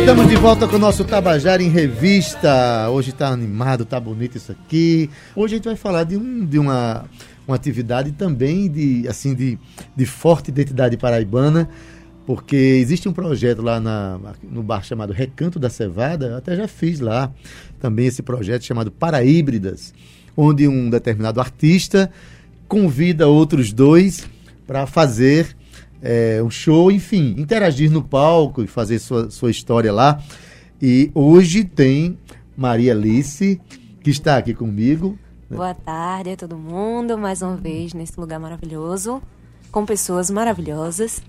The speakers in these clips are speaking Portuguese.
Estamos de volta com o nosso Tabajara em Revista. Hoje está animado, está bonito isso aqui. Hoje a gente vai falar de, um, de uma, uma atividade também de, assim, de, de forte identidade paraibana, porque existe um projeto lá na, no bar chamado Recanto da Cevada, eu até já fiz lá também esse projeto chamado Paraíbridas, onde um determinado artista convida outros dois para fazer é, um show, enfim, interagir no palco e fazer sua, sua história lá. E hoje tem Maria Alice, que está aqui comigo. Né? Boa tarde a todo mundo, mais uma vez nesse lugar maravilhoso, com pessoas maravilhosas.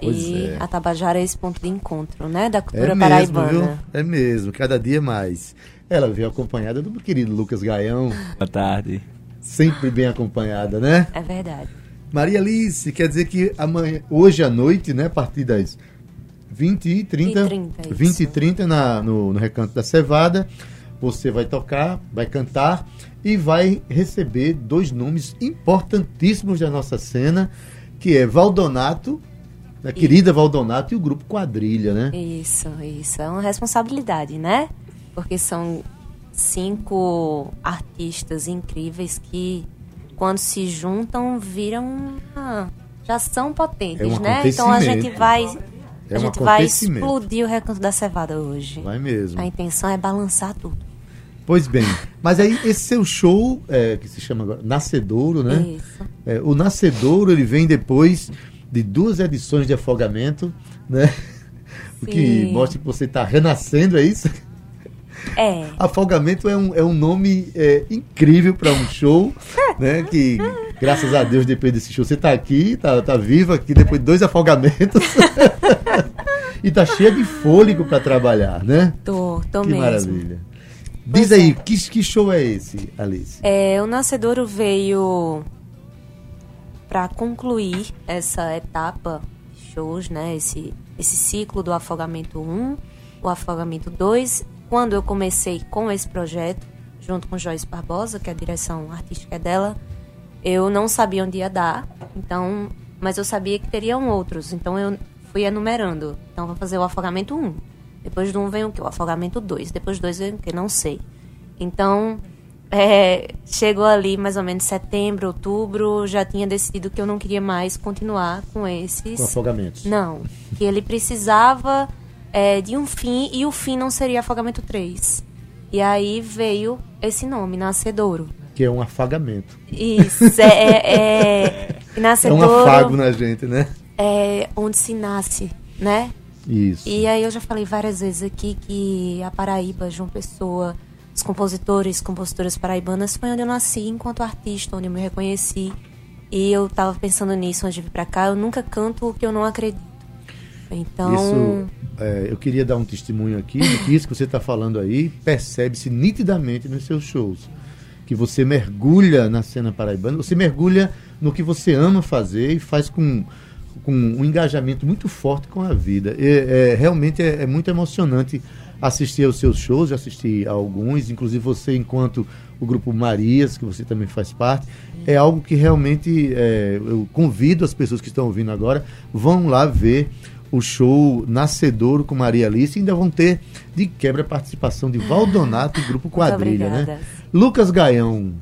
Pois e é. a Tabajara é esse ponto de encontro, né? Da cultura é mesmo, paraibana. Viu? É mesmo, cada dia mais. Ela veio acompanhada do meu querido Lucas Gaião. Boa tarde. Sempre bem acompanhada, né? É verdade. Maria Alice, quer dizer que amanhã, hoje à noite, né, a partir das 20 e 30, e 30 20 e 30 na, no, no Recanto da Cevada, você vai tocar, vai cantar e vai receber dois nomes importantíssimos da nossa cena, que é Valdonato, a e... querida Valdonato e o grupo Quadrilha, né? Isso, isso. É uma responsabilidade, né? Porque são cinco artistas incríveis que quando se juntam, viram. Uma, já são potentes, é um né? Então a gente vai. É a gente vai explodir o recanto da cevada hoje. Vai mesmo. A intenção é balançar tudo. Pois bem, mas aí esse seu show, é, que se chama agora Nascedouro, né? Isso. É, o Nascedouro, ele vem depois de duas edições de afogamento, né? O que mostra que você está renascendo, é isso? É. Afogamento é um, é um nome é, incrível para um show, né? Que graças a Deus, depois desse show, você está aqui, tá, tá viva aqui depois de dois afogamentos. e tá cheia de fôlego para trabalhar, né? Tô, tô que mesmo. maravilha. Diz pois aí, é. que, que show é esse, Alice? É, o Nascedouro veio para concluir essa etapa shows, né? Esse, esse ciclo do afogamento 1, o afogamento 2 quando eu comecei com esse projeto, junto com Joyce Barbosa, que é a direção artística dela, eu não sabia onde ia dar, então, mas eu sabia que teriam outros, então eu fui enumerando. Então, vou fazer o afogamento 1. Depois do 1 vem o que? O afogamento 2. Depois do 2 vem o que? Não sei. Então, é, chegou ali mais ou menos setembro, outubro, já tinha decidido que eu não queria mais continuar com esses. Com afogamentos? Não. Que ele precisava é, de um fim e o fim não seria afogamento 3. E aí veio esse nome, Nascedouro. Que é um afagamento. Isso, é, é, é Nascedouro. É um afago na gente, né? É onde se nasce, né? Isso. E aí eu já falei várias vezes aqui que a Paraíba, João Pessoa, os compositores, compositoras paraibanas, foi onde eu nasci enquanto artista, onde eu me reconheci. E eu tava pensando nisso antes de vir pra cá. Eu nunca canto o que eu não acredito. Então. Isso, é, eu queria dar um testemunho aqui de que isso que você está falando aí percebe-se nitidamente nos seus shows. Que você mergulha na cena paraibana, você mergulha no que você ama fazer e faz com, com um engajamento muito forte com a vida. É, realmente é, é, muito emocionante assistir aos seus shows, assistir a alguns, inclusive você, enquanto o grupo Marias, que você também faz parte, é algo que realmente é, eu convido as pessoas que estão ouvindo agora, vão lá ver o show Nascedouro com Maria Alice. Ainda vão ter de quebra a participação de Valdonato e Grupo Quadrilha, né? Lucas Gaião,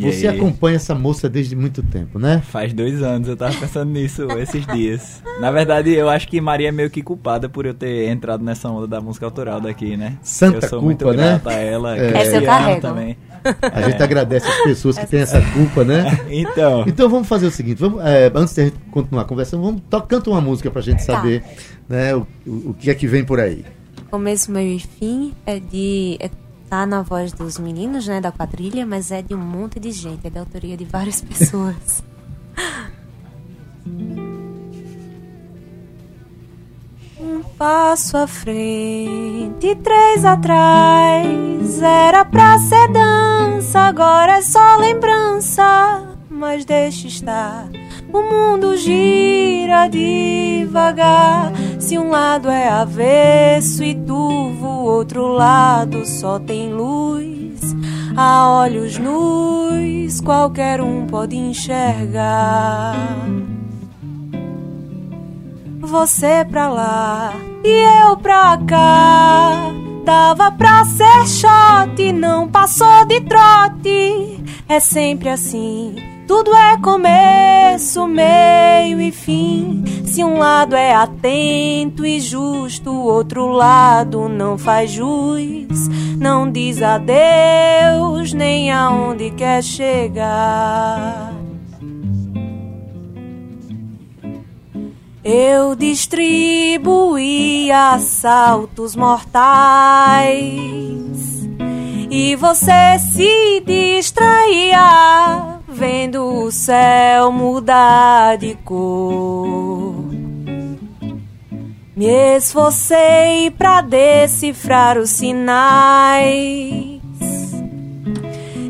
você aí? acompanha essa moça desde muito tempo, né? Faz dois anos, eu tava pensando nisso esses dias. Na verdade, eu acho que Maria é meio que culpada por eu ter entrado nessa onda da música autoral daqui, né? Santa eu sou culpa, muito né? grata a ela, é. Essa eu carrego. também. A gente agradece as pessoas que têm essa culpa, né? Então. Então vamos fazer o seguinte, vamos, é, antes de a gente continuar conversando, vamos to, canta uma música pra gente tá. saber né, o, o, o, que é que vem por aí. Começo, meio e fim é de. É, tá na voz dos meninos, né, da quadrilha, mas é de um monte de gente, é da autoria de várias pessoas. Um passo à frente, três atrás. Era pra ser dança, agora é só lembrança. Mas deixa estar, o mundo gira devagar. Se um lado é avesso e turvo, o outro lado só tem luz. A olhos nus, qualquer um pode enxergar. você pra lá e eu pra cá. Dava pra ser shot, não passou de trote. É sempre assim. Tudo é começo, meio e fim. Se um lado é atento e justo, o outro lado não faz jus. Não diz adeus, nem aonde quer chegar. Eu distribuía assaltos mortais e você se distraía vendo o céu mudar de cor. Me esforcei para decifrar os sinais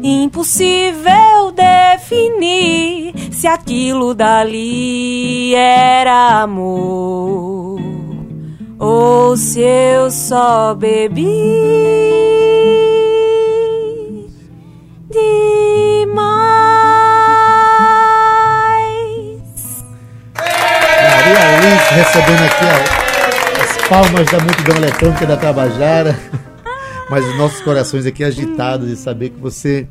Impossível definir se aquilo dali era amor ou se eu só bebi demais. Alice recebendo aqui as palmas da multidão eletrônica da Tabajara mas os nossos corações aqui agitados de saber que você,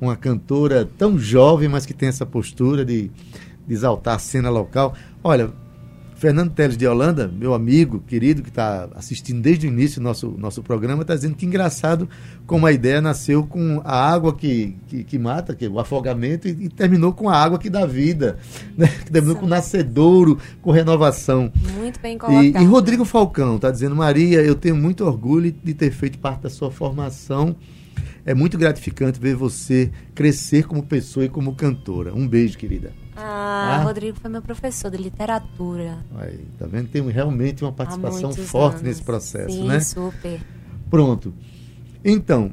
uma cantora tão jovem, mas que tem essa postura de, de exaltar a cena local. Olha, Fernando Teles de Holanda, meu amigo querido, que está assistindo desde o início do nosso, nosso programa, está dizendo que engraçado como a ideia nasceu com a água que, que, que mata, que é o afogamento, e, e, terminou com a água que dá vida, né? que terminou Sim. com nascedouro, com renovação. Muito bem colocado. E, e Rodrigo Falcão está dizendo, Maria, eu tenho muito orgulho de ter feito parte da sua formação. É muito gratificante ver você crescer como pessoa e como cantora. Um beijo, querida. Ah, ah, Rodrigo foi meu professor de literatura. Aí, tá vendo? Tem realmente uma participação forte anos. nesse processo, Sim, né? super. Pronto. Então,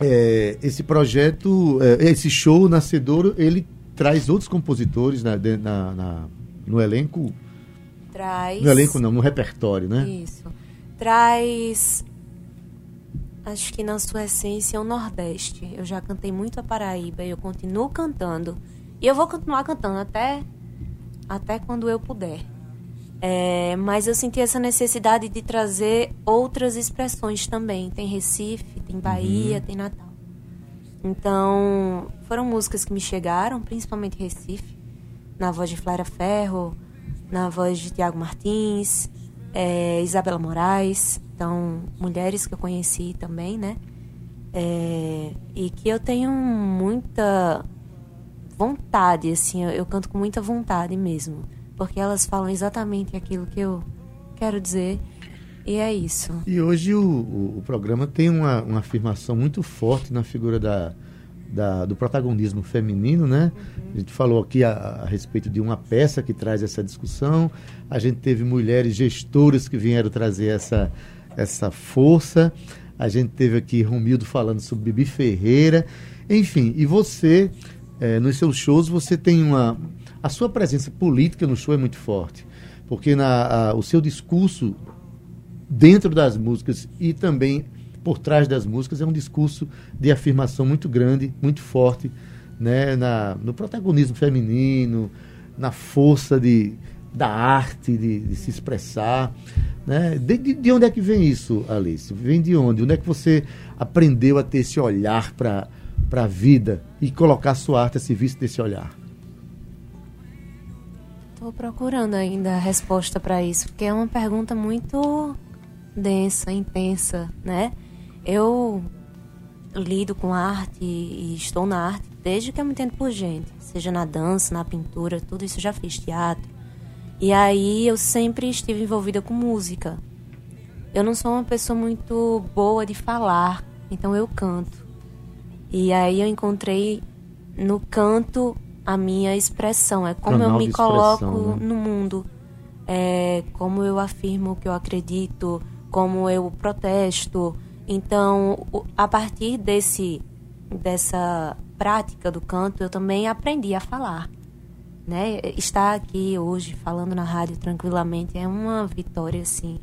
é, esse projeto, é, esse show Nascedouro, ele traz outros compositores na, na, na, no elenco? Traz. No elenco não, no repertório, né? Isso. Traz acho que na sua essência é o Nordeste. Eu já cantei muito a Paraíba e eu continuo cantando. E eu vou continuar cantando até, até quando eu puder. É, mas eu senti essa necessidade de trazer outras expressões também. Tem Recife, tem Bahia, uhum. tem Natal. Então, foram músicas que me chegaram, principalmente Recife, na voz de Flaira Ferro, na voz de Tiago Martins, é, Isabela Moraes. Então, mulheres que eu conheci também, né? É, e que eu tenho muita vontade, assim, eu, eu, canto com muita vontade mesmo. Porque elas falam exatamente aquilo que eu quero dizer. E é isso. E hoje o, o, o programa tem uma, uma afirmação muito forte na figura da, da, do protagonismo feminino, né? Uhum. A gente falou aqui a, a, respeito de uma peça que traz essa discussão. A gente teve mulheres gestoras que vieram trazer essa, essa força. A gente teve aqui Romildo falando sobre Bibi Ferreira. Enfim, e você é, nos seus shows você tem uma. A sua presença política no show é muito forte. Porque na, a, o seu discurso dentro das músicas e também por trás das músicas é um discurso de afirmação muito grande, muito forte, né, na, no protagonismo feminino, na força de, da arte de, de se expressar. Né? De, de, de, onde é que vem isso, Alice? Vem de onde? Onde é que você aprendeu a ter esse olhar para para a vida e colocar sua arte a serviço desse olhar? Estou procurando ainda a resposta para isso, porque é uma pergunta muito densa, intensa, né? Eu lido com arte e estou na arte desde que eu me entendo por gente, seja na dança, na pintura, tudo isso eu já fiz teatro. E aí eu sempre estive envolvida com música. Eu não sou uma pessoa muito boa de falar, então eu canto. E aí eu encontrei no canto a minha expressão, é como Canal eu me coloco né? no mundo, é como eu afirmo o que eu acredito, como eu protesto. Então, a partir desse dessa prática do canto, eu também aprendi a falar. Né? Estar aqui hoje falando na rádio tranquilamente é uma vitória assim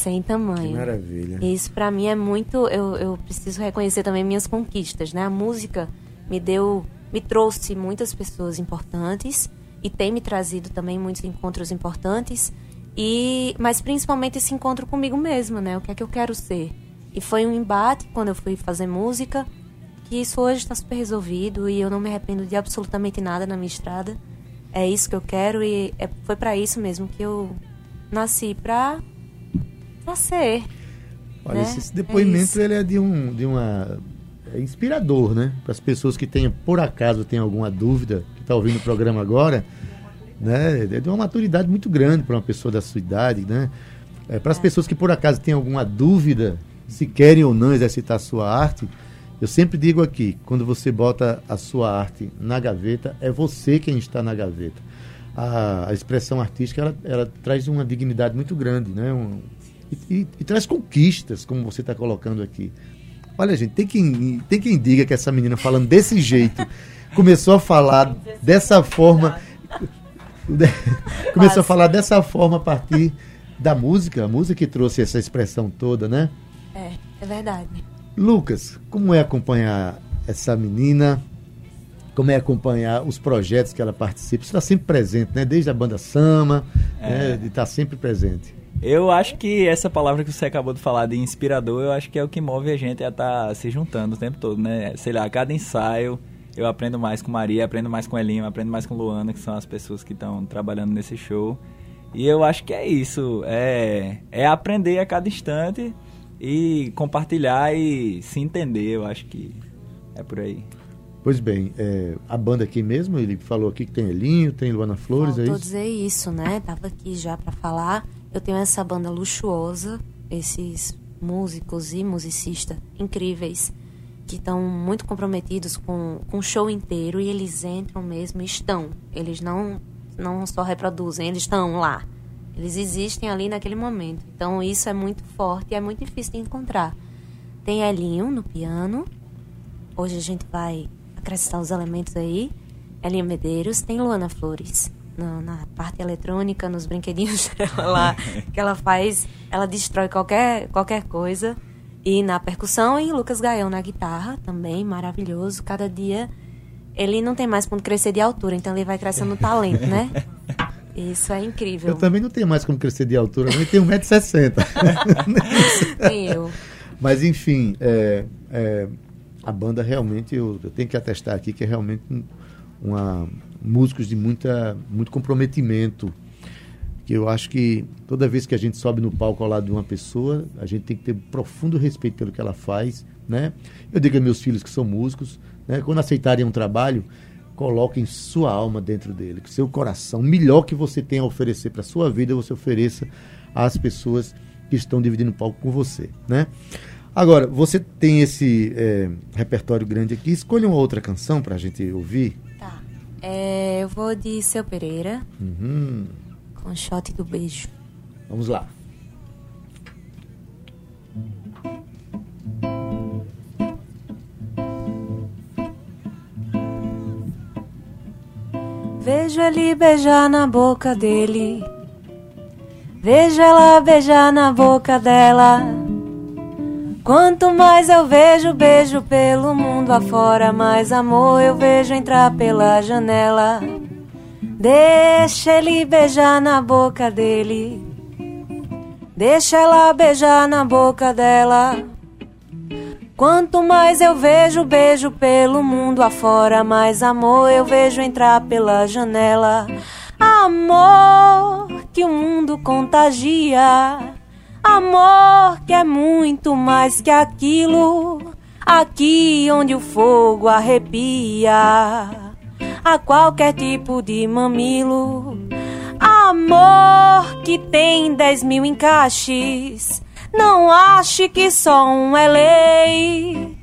sem tamanho. Que maravilha. Isso para mim é muito. Eu, eu preciso reconhecer também minhas conquistas, né? A música me deu, me trouxe muitas pessoas importantes e tem me trazido também muitos encontros importantes. E, mas principalmente esse encontro comigo mesma, né? O que é que eu quero ser. E foi um embate quando eu fui fazer música, que isso hoje está super resolvido e eu não me arrependo de absolutamente nada na minha estrada. É isso que eu quero e é, foi para isso mesmo que eu nasci pra ser. Olha, né? esse depoimento é ele é de um de uma é inspirador, né? Para as pessoas que tenham por acaso tem alguma dúvida que está ouvindo o programa agora, né? É de uma maturidade muito grande para uma pessoa da sua idade, né? É, para as É. pessoas que por acaso têm alguma dúvida se querem ou não exercitar a sua arte, eu sempre digo aqui, quando você bota a sua arte na gaveta, é você quem está na gaveta. A, a expressão artística ela, ela traz uma dignidade muito grande, né? Um, e, e- e traz conquistas, como você está colocando aqui. Olha, gente, tem quem, tem quem diga que essa menina falando desse jeito começou a falar dessa forma. começou a falar dessa forma a partir da música, a música que trouxe essa expressão toda, né? É, é verdade. Lucas, como é acompanhar essa menina? Como é acompanhar os projetos que ela participa? Você está sempre presente, né? Desde a banda Sama, É. né? de estar sempre presente. Eu acho que essa palavra que você acabou de falar de inspirador, eu acho que é o que move a gente a estar se juntando o tempo todo, né? Sei lá, a cada ensaio eu aprendo mais com Maria, aprendo mais com Elima, aprendo mais com Luana, que são as pessoas que estão trabalhando nesse show. E eu acho que é isso, é, é aprender a cada instante e compartilhar e se entender, eu acho que é por aí. Pois bem, é, a banda aqui mesmo, ele falou aqui que tem Elinho, tem Luana Flores, é Faltou isso? dizer isso, né? Tava aqui já para falar. Eu tenho essa banda luxuosa, esses músicos e musicistas incríveis que estão muito comprometidos com, com o show inteiro e eles entram mesmo, estão. Eles não, não só reproduzem, eles estão lá. Eles existem ali naquele momento. Então isso é muito forte e é muito difícil de encontrar. Tem Elinho no piano. Hoje a gente vai acrescentar os elementos aí. Elinho Medeiros, tem Luana Flores na, na parte eletrônica, nos brinquedinhos dela lá, que ela faz, ela destrói qualquer, qualquer coisa. E na percussão, e Lucas Gaião na guitarra, também maravilhoso. Cada dia ele não tem mais ponto crescer de altura, então ele vai crescendo no talento, né? Isso é incrível. Eu também não tenho mais como crescer de altura, não, e tenho 1,60m. Nem eu. Mas enfim, é, é, a banda realmente, eu, eu tenho que atestar aqui que é realmente um- uma, músicos de muita, muito comprometimento. Que eu acho que toda vez que a gente sobe no palco ao lado de uma pessoa, a gente tem que ter profundo respeito pelo que ela faz. Né? Eu digo a meus filhos que são músicos, né? quando aceitarem um trabalho, coloquem sua alma dentro dele, seu coração. O melhor que você tem a oferecer para a sua vida, você ofereça às pessoas que estão dividindo o palco com você. Né? Agora, você tem esse é, repertório grande aqui. Escolha uma outra canção para a gente ouvir. É, eu vou de Seu Pereira, Uhum. com shot do beijo. Vamos lá. Vejo ele beijar na boca dele. Vejo ela beijar na boca dela. Quanto mais eu vejo beijo pelo mundo afora, mais amor eu vejo entrar pela janela. Deixa ele beijar na boca dele. Deixa ela beijar na boca dela. Quanto mais eu vejo beijo pelo mundo afora, mais amor eu vejo entrar pela janela. Amor que o mundo contagia. Amor que é muito mais que aquilo. Aqui onde o fogo arrepia a qualquer tipo de mamilo. Amor que tem dez mil encaixes. Não ache que só um é lei.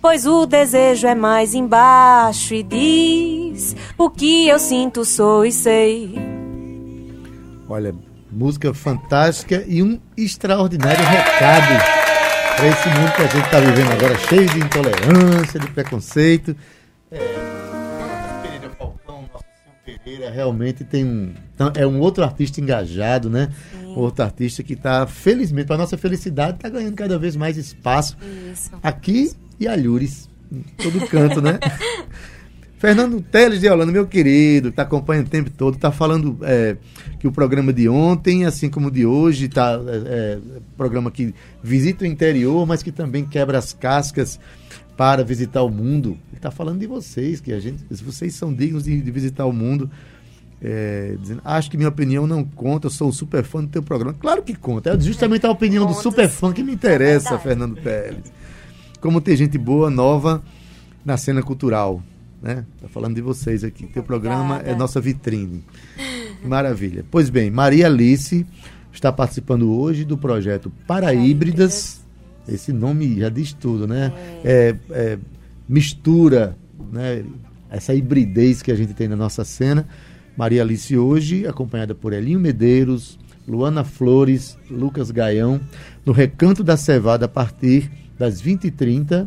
Pois o desejo é mais embaixo e diz: O que eu sinto, sou e sei. Olha, música fantástica e um extraordinário recado para esse mundo que a gente está vivendo agora, cheio de intolerância, de preconceito. É, Pereira Falcão, nosso Pereira, realmente tem um. então, É um outro artista engajado, né? Outro artista que está, felizmente, para nossa felicidade, está ganhando cada vez mais espaço Isso. aqui e alhures, em todo canto, né? Fernando Teles de Holanda, meu querido, que acompanha o tempo todo, está falando é, que o programa de ontem, assim como o de hoje, está é, é, programa que visita o interior, mas que também quebra as cascas para visitar o mundo. Ele está falando de vocês, que a gente, vocês são dignos de, de visitar o mundo. É, dizendo, acho que minha opinião não conta, eu sou super fã do teu programa. Claro que conta, é justamente a opinião do super fã que me interessa, é Fernando Teles. Como tem gente boa, nova na cena cultural né? Tá falando de vocês aqui. Teu programa Obrigada. é nossa vitrine. Maravilha. Pois bem, Maria Alice está participando hoje do projeto Paraíbridas. Esse nome já diz tudo, né? É. É, é, mistura, né? Essa hibridez que a gente tem na nossa cena. Maria Alice hoje, acompanhada por Elinho Medeiros, Luana Flores, Lucas Gaião, no Recanto da Cevada a partir das 20h30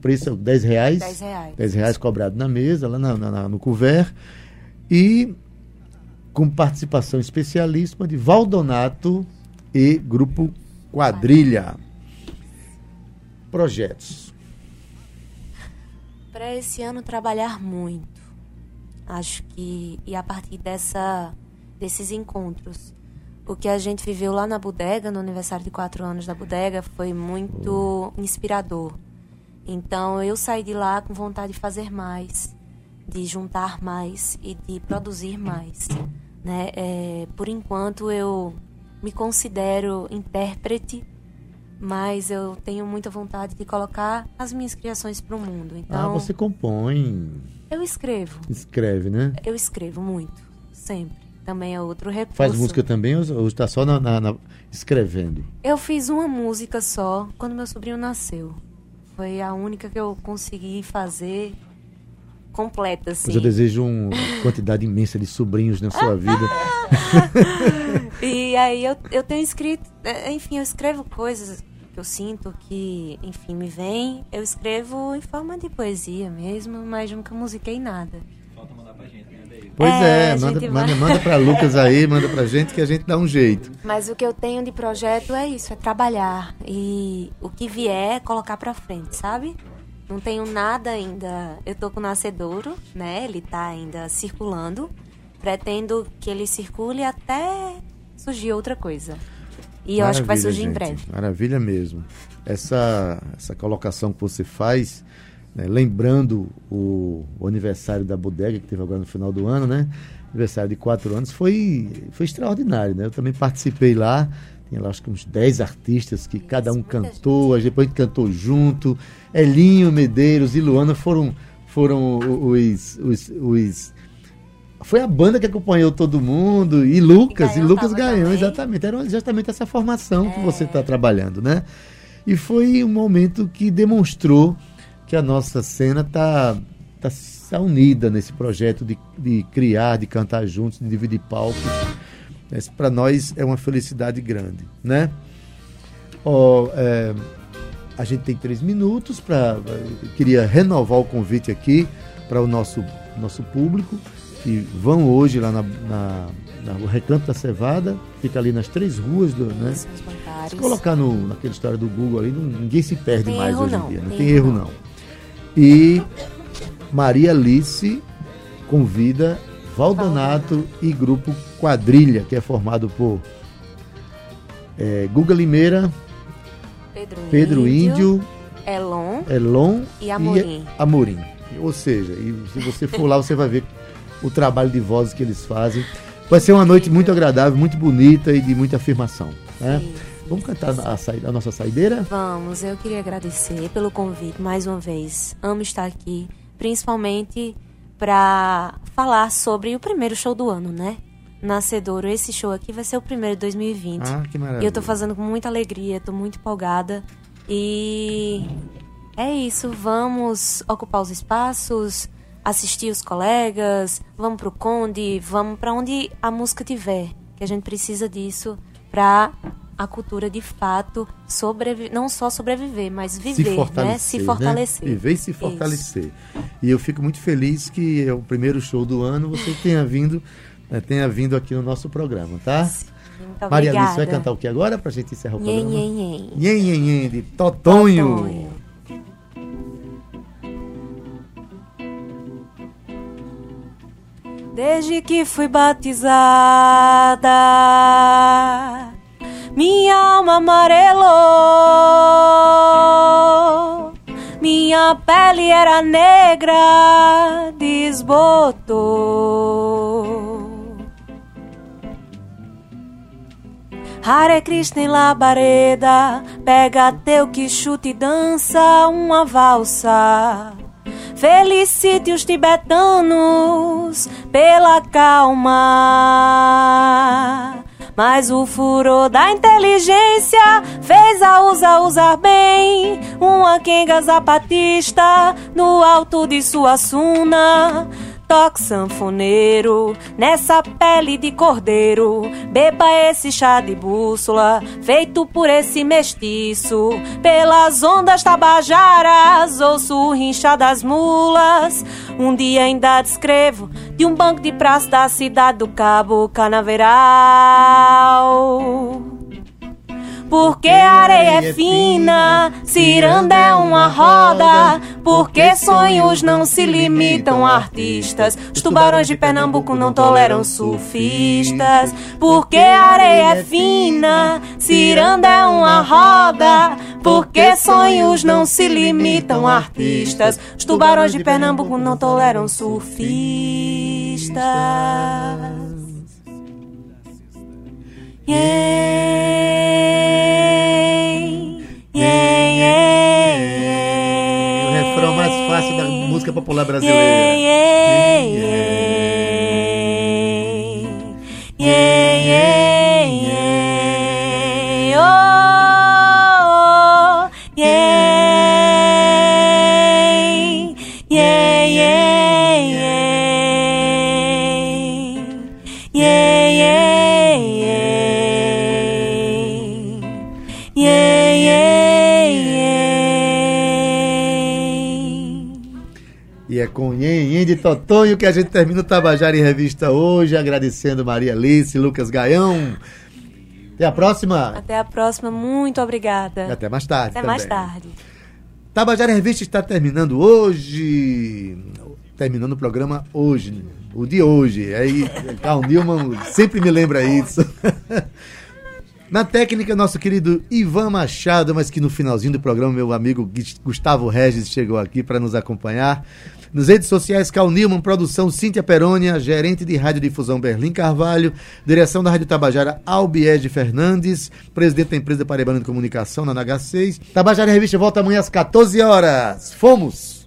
preço é 10 reais. 10 reais. 10 reais cobrado na mesa, lá na, na, no couvert. E com participação especialíssima de Valdonato e Grupo Quadrilha. Projetos. Para esse ano trabalhar muito. Acho que e a partir dessa desses encontros, o que a gente viveu lá na bodega, no aniversário de quatro anos da bodega, foi muito inspirador então eu saí de lá com vontade de fazer mais, de juntar mais e de produzir mais. Né? É, por enquanto eu me considero intérprete, mas eu tenho muita vontade de colocar as minhas criações para o mundo. Ah, então, ah, você compõe? Eu escrevo. Escreve, né? Eu escrevo muito, sempre. Também é outro recurso. Faz música também ou está só na, na, na, escrevendo? Eu fiz uma música só quando meu sobrinho nasceu. Foi a única que eu consegui fazer completa, assim. Mas eu desejo uma quantidade imensa de sobrinhos na sua vida. e aí eu, eu tenho escrito, é, enfim, eu escrevo coisas que eu sinto que, enfim, me vem. Eu escrevo em forma de poesia mesmo, mas nunca musiquei nada. Pois é, é manda, vai... manda, manda para Lucas aí, manda pra gente que a gente dá um jeito. Mas o que eu tenho de projeto é isso, é trabalhar e o que vier é colocar para frente, sabe? Não tenho nada ainda. Eu tô com o nascedouro, né? Ele tá ainda circulando. Pretendo que ele circule até surgir outra coisa. E eu acho que vai surgir gente. em breve. Maravilha mesmo. Essa, essa colocação que você faz né, lembrando o, o, aniversário da bodega que teve agora no final do ano, né? Aniversário de quatro anos, foi, foi extraordinário, né? Eu também participei lá, tinha lá acho que uns 10 artistas que cada um cantou, depois a gente cantou junto. Elinho, Medeiros e Luana foram, foram os, os, os foi a banda que acompanhou todo mundo e Lucas e, e Lucas Gaião, exatamente era exatamente essa formação é. que você está trabalhando né e foi um momento que demonstrou que a nossa cena está tá, tá unida nesse projeto de, de criar, de cantar juntos, de dividir palcos. Para nós é uma felicidade grande, né? Oh, é, a gente tem três minutos para. Queria renovar o convite aqui para o nosso, nosso público que vão hoje lá na, na, na Recanto da Cevada, fica ali nas três ruas do. Né? Se colocar no, naquela história do Google ali, não, ninguém se perde mais hoje em dia. Não tem, tem erro, não. não. E Maria Alice convida Valdonato e grupo Quadrilha, que é formado por é, Guga Limeira, Pedro, Pedro Índio, Elon, Elon e Amorim. E Amorim. Ou seja, se você for lá, você vai ver o trabalho de vozes que eles fazem. Vai ser uma noite muito agradável, muito bonita e de muita afirmação. Né? Vamos cantar a, a, nossa saideira? Vamos, eu queria agradecer pelo convite mais uma vez. Amo estar aqui, principalmente para falar sobre o primeiro show do ano, né? Nascedouro, esse show aqui vai ser o primeiro de 2020. Ah, que maravilha. E eu tô fazendo com muita alegria, tô muito empolgada. E é isso, vamos ocupar os espaços, assistir os colegas, vamos pro Conde, vamos para onde a música tiver, que a gente precisa disso para a cultura de fato sobreviver, não só sobreviver, mas viver, se né? Se fortalecer. Né? Viver e se fortalecer. Isso. E eu fico muito feliz que é o primeiro show do ano você tenha vindo, né, tenha vindo aqui no nosso programa, tá? Muito Maria Alice vai cantar o que agora para a gente encerrar o nhen, programa? Nhen, nhen. Nhen, nhen, de Totonho. Totonho. Desde que fui batizada, minha alma amarelou. Minha pele era negra, desbotou. Hare Krishna em labareda, pega teu que chute e dança uma valsa. Felicite os tibetanos pela calma. Mas o furor da inteligência fez a usa usar bem. Uma quenga zapatista no alto de sua suna. Toque sanfoneiro, nessa pele de cordeiro, beba esse chá de bússola, feito por esse mestiço, pelas ondas tabajaras, ouço o rinchar das mulas. Um dia ainda descrevo de um banco de praça da cidade do Cabo Canaveral. Porque areia é fina, ciranda é uma roda. Porque sonhos não se limitam a artistas. Os tubarões de Pernambuco não toleram surfistas. Porque areia é fina, ciranda é uma roda. Porque sonhos não se limitam a artistas. Os tubarões de Pernambuco não toleram surfistas. O música popular brasileira. E é de Totonho que a gente termina o Tabajara em Revista hoje, agradecendo Maria Alice, Lucas Gaião. Até a próxima. Até a próxima, muito obrigada. E até mais tarde. Até também. mais tarde. Tabajara em Revista está terminando hoje. Terminando o programa hoje. O de hoje. Aí, Carl Newman sempre me lembra isso. Na técnica, nosso querido Ivan Machado, mas que no finalzinho do programa, meu amigo Gustavo Regis chegou aqui para nos acompanhar. Nas redes sociais, Cal Newman, produção Cíntia Perônia, gerente de Radiodifusão Berlim Carvalho, direção da Rádio Tabajara Albiege Fernandes, presidente da empresa Paraibana de Comunicação na NH6. Tabajara Revista volta amanhã às 14 horas. Fomos!